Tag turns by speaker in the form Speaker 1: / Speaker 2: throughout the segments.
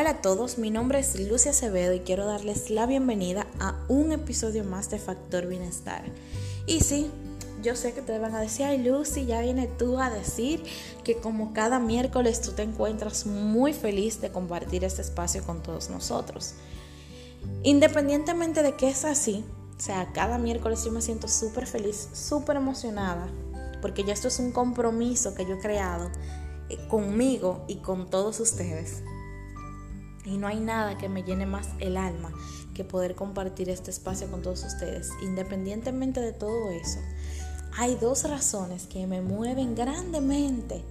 Speaker 1: Hola a todos, mi nombre es Lucia Acevedo y quiero darles la bienvenida a un episodio más de Factor Bienestar. Y sí, yo sé que te van a decir, ay Lucy, ya viene tú a decir que como cada miércoles tú te encuentras muy feliz de compartir este espacio con todos nosotros. Independientemente de que es así, o sea, cada miércoles yo me siento súper feliz, súper emocionada, porque ya esto es un compromiso que yo he creado eh, conmigo y con todos ustedes. Y no hay nada que me llene más el alma que poder compartir este espacio con todos ustedes. Independientemente de todo eso, hay dos razones que me mueven grandemente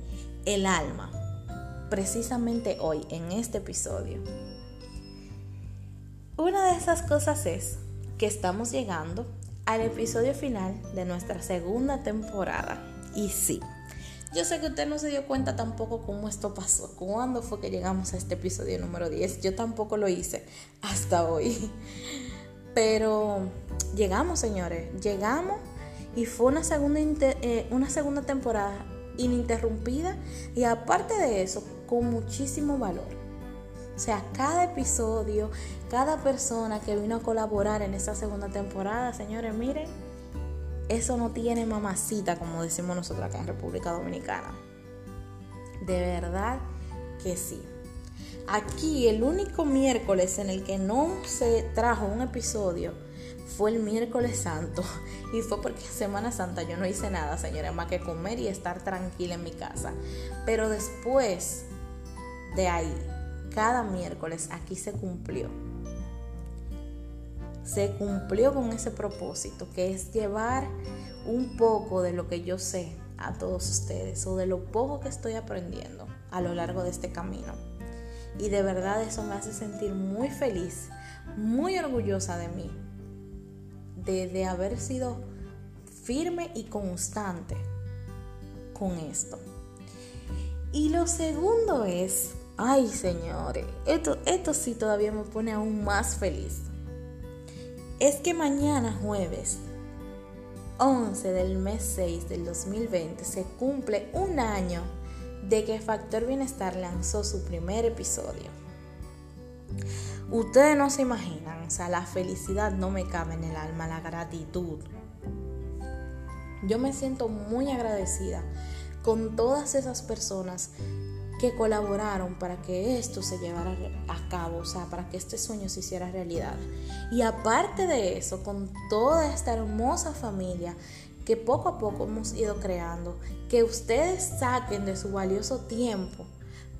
Speaker 1: el alma, precisamente hoy, en este episodio. Una de esas cosas es que estamos llegando al episodio final de nuestra segunda temporada. Y sí, yo sé que usted no se dio cuenta tampoco cómo esto pasó, cuándo fue que llegamos a este episodio número 10. Yo tampoco lo hice hasta hoy. Pero llegamos, señores, llegamos y fue una segunda, eh, una segunda temporada ininterrumpida y aparte de eso, con muchísimo valor. O sea, cada episodio, cada persona que vino a colaborar en esta segunda temporada, señores, miren, eso no tiene mamacita, como decimos nosotros acá en República Dominicana. De verdad que sí. Aquí el único miércoles en el que no se trajo un episodio fue el miércoles santo. Y fue porque Semana Santa yo no hice nada, señora, más que comer y estar tranquila en mi casa. Pero después de ahí, cada miércoles aquí se cumplió se cumplió con ese propósito, que es llevar un poco de lo que yo sé a todos ustedes o de lo poco que estoy aprendiendo a lo largo de este camino. Y de verdad eso me hace sentir muy feliz, muy orgullosa de mí, de, haber sido firme y constante con esto. Y lo segundo es, ay señores, esto, esto sí todavía me pone aún más feliz es que mañana jueves 11 del mes 6 del 2020 se cumple un año de que Factor Bienestar lanzó su primer episodio. Ustedes no se imaginan, o sea, la felicidad no me cabe en el alma, la gratitud. Yo me siento muy agradecida con todas esas personas que colaboraron para que esto se llevara a cabo, o sea, para que este sueño se hiciera realidad. Y aparte de eso, con toda esta hermosa familia que poco a poco hemos ido creando, que ustedes saquen de su valioso tiempo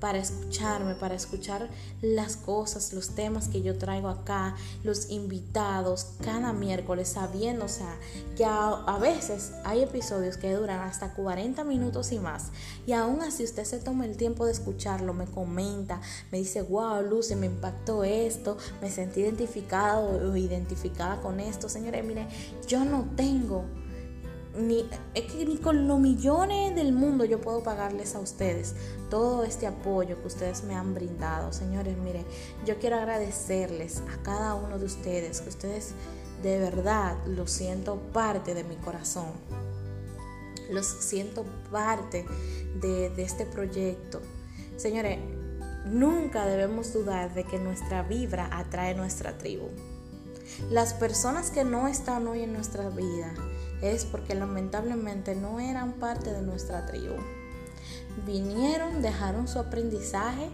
Speaker 1: para escucharme, para escuchar las cosas, los temas que yo traigo acá, los invitados cada miércoles, sabiendo, o sea, que a, veces hay episodios que duran hasta 40 minutos y más. Y aún así usted se toma el tiempo de escucharlo, me comenta, me dice, wow, Lucy, me impactó esto, me sentí identificado o identificada con esto. Señores, mire, yo no tengo ni, es que ni con los millones del mundo yo puedo pagarles a ustedes todo este apoyo que ustedes me han brindado. Señores, mire, yo quiero agradecerles a cada uno de ustedes, que ustedes de verdad lo siento parte de mi corazón. Los siento parte de, de este proyecto. Señores, nunca debemos dudar de que nuestra vibra atrae nuestra tribu. Las personas que no están hoy en nuestra vida es porque lamentablemente no eran parte de nuestra tribu. Vinieron, dejaron su aprendizaje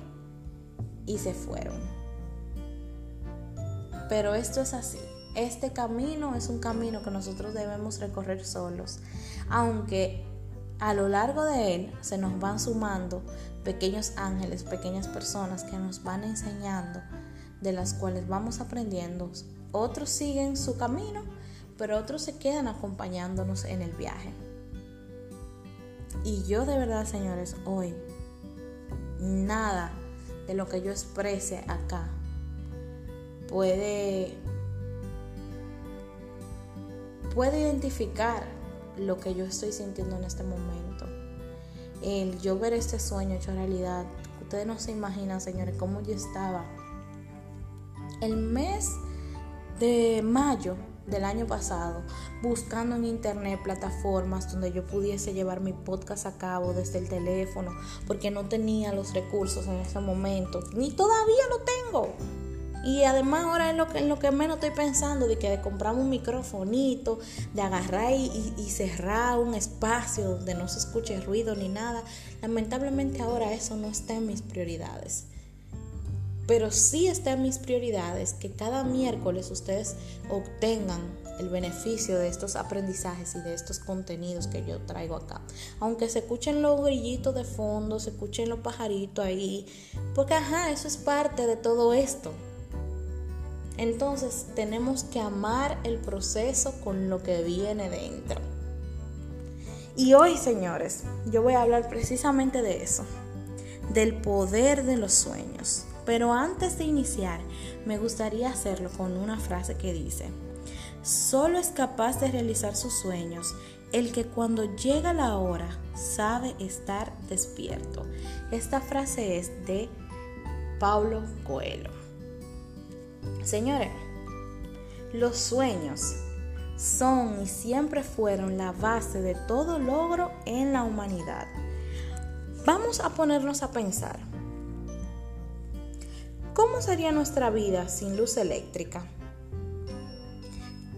Speaker 1: y se fueron. Pero esto es así. Este camino es un camino que nosotros debemos recorrer solos, aunque a lo largo de él se nos van sumando pequeños ángeles, pequeñas personas que nos van enseñando, de las cuales vamos aprendiendo. Otros siguen su camino pero otros se quedan acompañándonos en el viaje. Y yo de verdad, señores, hoy nada de lo que yo exprese acá puede puede identificar lo que yo estoy sintiendo en este momento. El yo ver este sueño hecho realidad. Ustedes no se imaginan, señores, cómo yo estaba. El mes de mayo del año pasado buscando en internet plataformas donde yo pudiese llevar mi podcast a cabo desde el teléfono porque no tenía los recursos en ese momento ni todavía lo tengo y además ahora es lo que, en lo que menos estoy pensando, de que de comprar un microfonito, de agarrar y, y, cerrar un espacio donde no se escuche ruido ni nada. Lamentablemente ahora eso no está en mis prioridades. Pero sí está en mis prioridades que cada miércoles ustedes obtengan el beneficio de estos aprendizajes y de estos contenidos que yo traigo acá. Aunque se escuchen los grillitos de fondo, se escuchen los pajaritos ahí, porque ajá, eso es parte de todo esto. Entonces tenemos que amar el proceso con lo que viene dentro. Y hoy, señores, yo voy a hablar precisamente de eso, del poder de los sueños. Pero antes de iniciar, me gustaría hacerlo con una frase que dice, solo es capaz de realizar sus sueños el que cuando llega la hora sabe estar despierto. Esta frase es de Paulo Coelho. Señores, los sueños son y siempre fueron la base de todo logro en la humanidad. Vamos a ponernos a pensar. ¿Cómo sería nuestra vida sin luz eléctrica?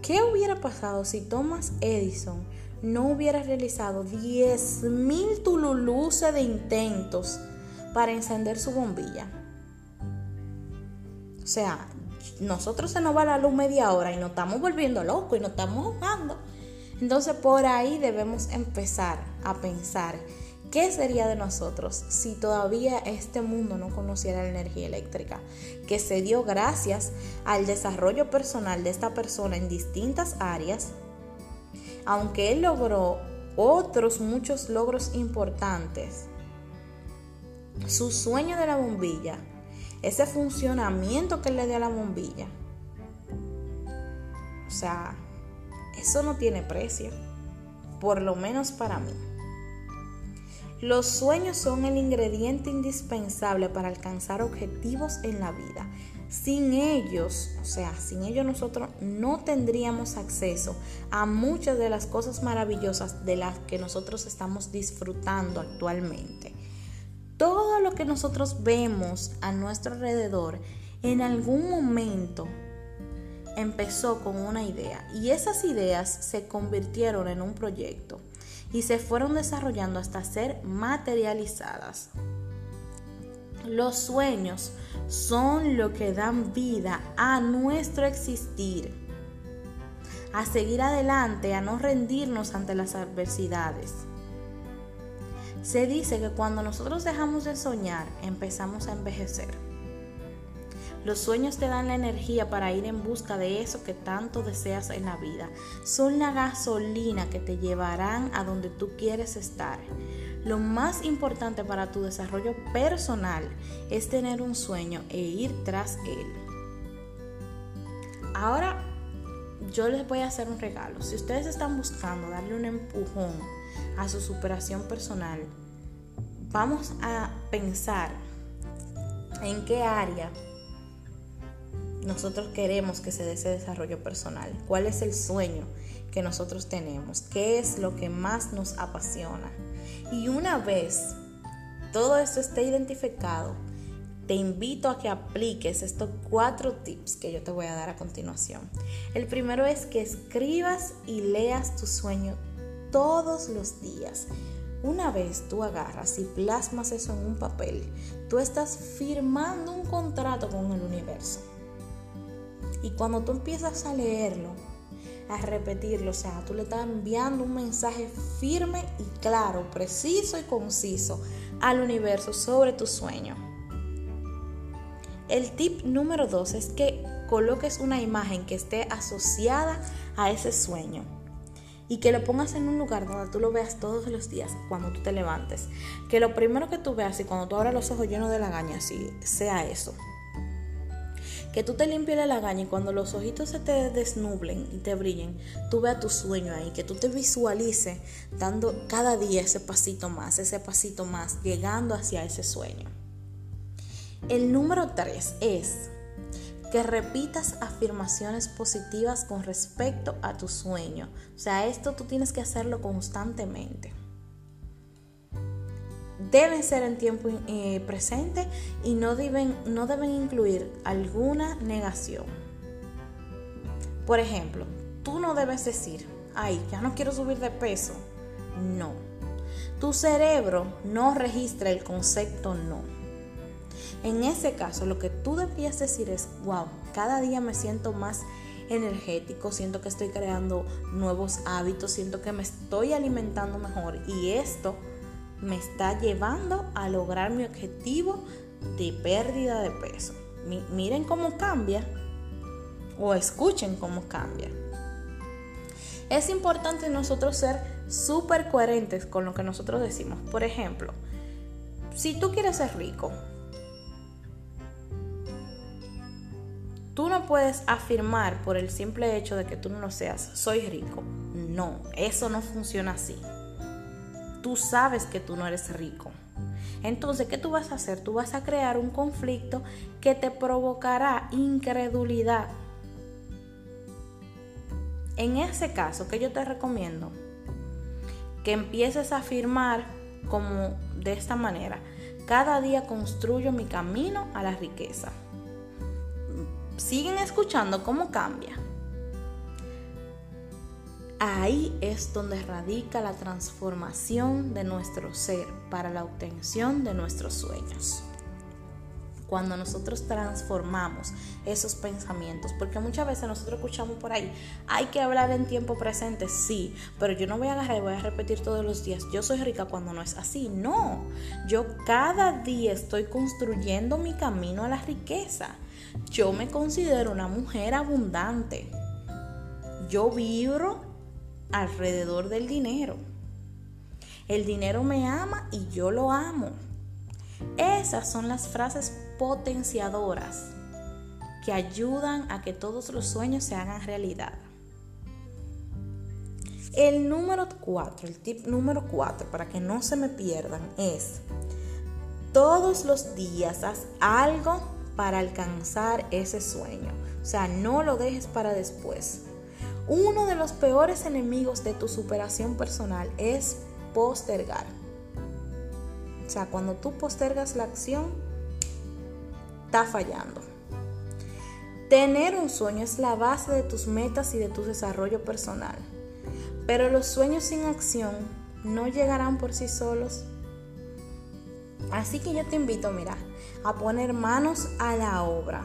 Speaker 1: ¿Qué hubiera pasado si Thomas Edison no hubiera realizado 10.000 tululuces de intentos para encender su bombilla? O sea, nosotros se nos va la luz media hora y nos estamos volviendo locos y nos estamos ahogando. Entonces por ahí debemos empezar a pensar qué sería de nosotros si todavía este mundo no conociera la energía eléctrica, que se dio gracias al desarrollo personal de esta persona en distintas áreas, aunque él logró otros muchos logros importantes. Su sueño de la bombilla ese funcionamiento que le dio a la bombilla. O sea, eso no tiene precio, por lo menos para mí. Los sueños son el ingrediente indispensable para alcanzar objetivos en la vida. Sin ellos, o sea, sin ellos nosotros no tendríamos acceso a muchas de las cosas maravillosas de las que nosotros estamos disfrutando actualmente. Todo lo que nosotros vemos a nuestro alrededor en algún momento empezó con una idea y esas ideas se convirtieron en un proyecto y se fueron desarrollando hasta ser materializadas. Los sueños son lo que dan vida a nuestro existir, a seguir adelante, a no rendirnos ante las adversidades. Se dice que cuando nosotros dejamos de soñar, empezamos a envejecer. Los sueños te dan la energía para ir en busca de eso que tanto deseas en la vida. Son la gasolina que te llevarán a donde tú quieres estar. Lo más importante para tu desarrollo personal es tener un sueño e ir tras él. Ahora yo les voy a hacer un regalo. Si ustedes están buscando darle un empujón a su superación personal, vamos a pensar en qué área nosotros queremos que se dé ese desarrollo personal, cuál es el sueño que nosotros tenemos, qué es lo que más nos apasiona. Y una vez todo esto esté identificado, te invito a que apliques estos cuatro tips que yo te voy a dar a continuación. El primero es que escribas y leas tu sueño todos los días. Una vez tú agarras y plasmas eso en un papel, tú estás firmando un contrato con el universo. Y cuando tú empiezas a leerlo, a repetirlo, o sea, tú le estás enviando un mensaje firme y claro, preciso y conciso al universo sobre tu sueño. El tip número dos es que coloques una imagen que esté asociada a ese sueño y que lo pongas en un lugar donde tú lo veas todos los días cuando tú te levantes. Que lo primero que tú veas y cuando tú abras los ojos llenos de lagaña, así sea eso. Que tú te limpies la lagaña y cuando los ojitos se te desnublen y te brillen, tú veas tu sueño ahí, que tú te visualices dando cada día ese pasito más, ese pasito más, llegando hacia ese sueño. El número tres es que repitas afirmaciones positivas con respecto a tu sueño. O sea, esto tú tienes que hacerlo constantemente. Deben ser en tiempo eh, presente y no deben, no deben incluir alguna negación. Por ejemplo, tú no debes decir, ay, ya no quiero subir de peso. No. Tu cerebro no registra el concepto no. En ese caso, lo que tú debías decir es, wow, cada día me siento más energético, siento que estoy creando nuevos hábitos, siento que me estoy alimentando mejor y esto me está llevando a lograr mi objetivo de pérdida de peso. miren cómo cambia o escuchen cómo cambia. Es importante nosotros ser súper coherentes con lo que nosotros decimos. Por ejemplo, si tú quieres ser rico, Tú no puedes afirmar por el simple hecho de que tú no lo seas, soy rico. No, eso no funciona así. Tú sabes que tú no eres rico. Entonces, ¿qué tú vas a hacer? Tú vas a crear un conflicto que te provocará incredulidad. En ese caso, que yo te recomiendo? Que empieces a afirmar como de esta manera. Cada día construyo mi camino a la riqueza siguen escuchando cómo cambia. Ahí es donde radica la transformación de nuestro ser para la obtención de nuestros sueños. Cuando nosotros transformamos esos pensamientos, porque muchas veces nosotros escuchamos por ahí, hay que hablar en tiempo presente, sí, pero yo no voy a agarrar y voy a repetir todos los días, yo soy rica cuando no es así, no, yo cada día estoy construyendo mi camino a la riqueza yo me considero una mujer abundante. Yo vibro alrededor del dinero. El dinero me ama y yo lo amo. Esas son las frases potenciadoras que ayudan a que todos los sueños se hagan realidad. El número 4, el tip número 4, para que no se me pierdan, es todos los días haz algo para alcanzar ese sueño. O sea, no lo dejes para después. Uno de los peores enemigos de tu superación personal es postergar. O sea, cuando tú postergas la acción, está fallando. Tener un sueño es la base de tus metas y de tu desarrollo personal. Pero los sueños sin acción no llegarán por sí solos. Así que yo te invito, mira, a poner manos a la obra,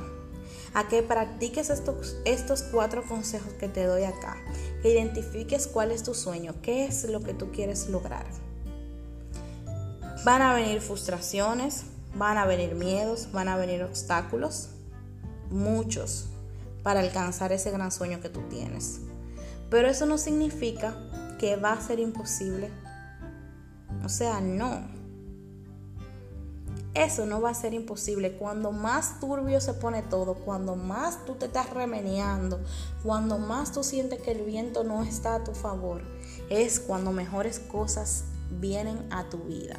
Speaker 1: a que practiques estos, estos cuatro consejos que te doy acá, que identifiques cuál es tu sueño, qué es lo que tú quieres lograr. Van a venir frustraciones, van a venir miedos, van a venir obstáculos, muchos, para alcanzar ese gran sueño que tú tienes. Pero eso no significa que va a ser imposible. O sea, no. Eso no va a ser imposible. Cuando más turbio se pone todo, cuando más tú te estás remeneando, cuando más tú sientes que el viento no está a tu favor, es cuando mejores cosas vienen a tu vida.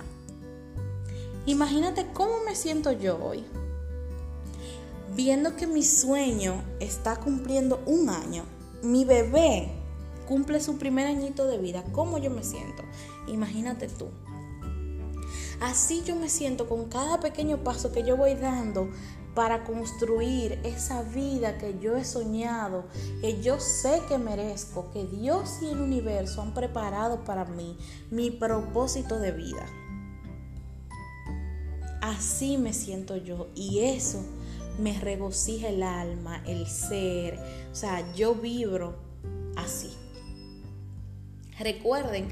Speaker 1: Imagínate cómo me siento yo hoy. Viendo que mi sueño está cumpliendo un año. Mi bebé cumple su primer añito de vida. ¿Cómo yo me siento? Imagínate tú. Así yo me siento con cada pequeño paso que yo voy dando para construir esa vida que yo he soñado, que yo sé que merezco, que Dios y el universo han preparado para mí, mi propósito de vida. Así me siento yo y eso me regocija el alma, el ser. O sea, yo vibro así. Recuerden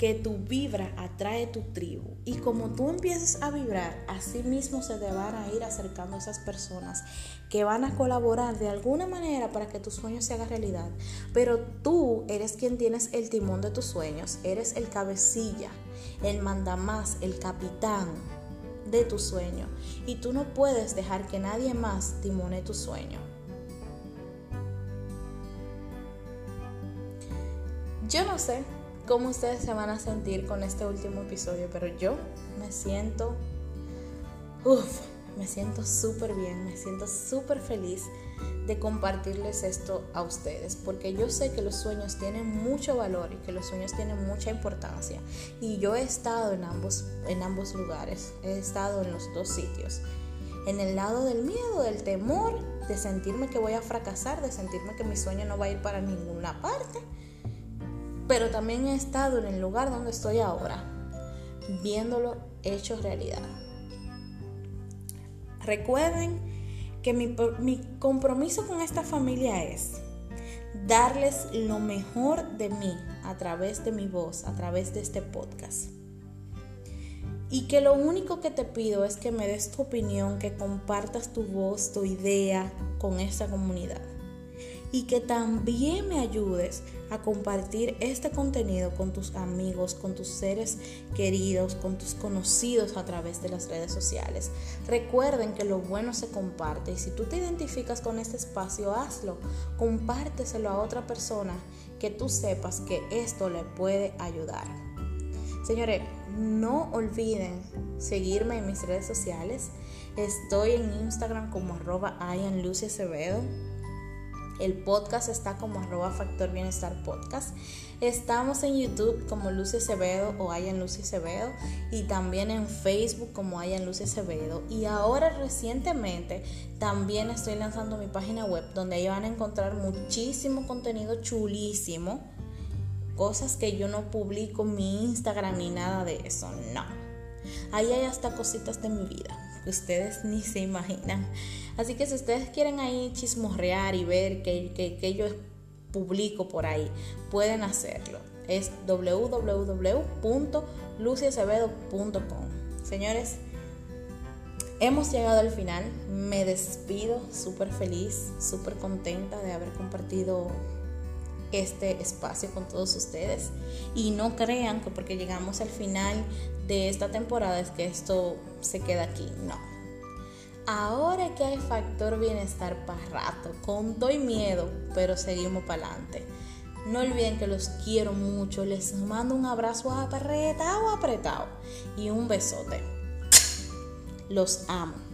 Speaker 1: que tu vibra atrae tu tribu. Y como tú empieces a vibrar, así mismo se te van a ir acercando esas personas que van a colaborar de alguna manera para que tus sueños se hagan realidad. Pero tú eres quien tienes el timón de tus sueños, eres el cabecilla, el mandamás, el capitán de tu sueño. Y tú no puedes dejar que nadie más timone tu sueño. Yo no sé cómo ustedes se van a sentir con este último episodio, pero yo me siento, uff, me siento súper bien, me siento súper feliz de compartirles esto a ustedes, porque yo sé que los sueños tienen mucho valor y que los sueños tienen mucha importancia. Y yo he estado en ambos, en ambos lugares, he estado en los dos sitios. En el lado del miedo, del temor, de sentirme que voy a fracasar, de sentirme que mi sueño no va a ir para ninguna parte. Pero también he estado en el lugar donde estoy ahora, viéndolo hecho realidad. Recuerden que mi, mi, compromiso con esta familia es darles lo mejor de mí a través de mi voz, a través de este podcast. Y que lo único que te pido es que me des tu opinión, que compartas tu voz, tu idea con esta comunidad y que también me ayudes a compartir este contenido con tus amigos, con tus seres queridos, con tus conocidos a través de las redes sociales. Recuerden que lo bueno se comparte y si tú te identificas con este espacio, hazlo, compárteselo a otra persona que tú sepas que esto le puede ayudar. Señores, no olviden seguirme en mis redes sociales. Estoy en Instagram como arroba Acevedo el podcast está como arroba Factor Bienestar Podcast. Estamos en YouTube como Lucy Acevedo o Hayan Lucy Acevedo y también en Facebook como Hayan Lucy Acevedo. Y ahora recientemente también estoy lanzando mi página web donde ahí van a encontrar muchísimo contenido chulísimo. Cosas que yo no publico en mi Instagram ni nada de eso, no. Ahí hay hasta cositas de mi vida ustedes ni se imaginan. Así que si ustedes quieren ahí chismorrear y ver que, que, yo publico por ahí, pueden hacerlo. Es www.luciacevedo.com. Señores, hemos llegado al final. Me despido súper feliz, súper contenta de haber compartido este espacio con todos ustedes. Y no crean que porque llegamos al final de esta temporada es que esto se queda aquí. No. Ahora que hay factor bienestar para rato, con todo y miedo, pero seguimos para adelante. No olviden que los quiero mucho. Les mando un abrazo apretado, apretado y un besote. Los amo.